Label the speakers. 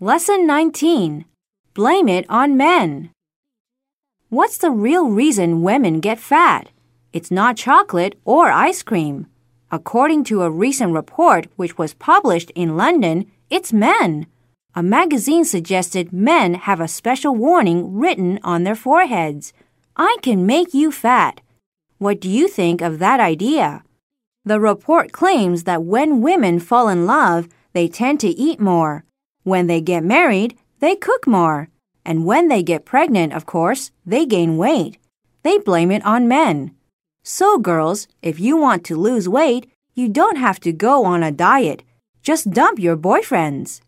Speaker 1: Lesson 19 Blame it on men. What's the real reason women get fat? It's not chocolate or ice cream. According to a recent report which was published in London, it's men. A magazine suggested men have a special warning written on their foreheads. I can make you fat. What do you think of that idea? The report claims that when women fall in love, they tend to eat more. When they get married, they cook more. And when they get pregnant, of course, they gain weight. They blame it on men. So, girls, if you want to lose weight, you don't have to go on a diet. Just dump your boyfriends.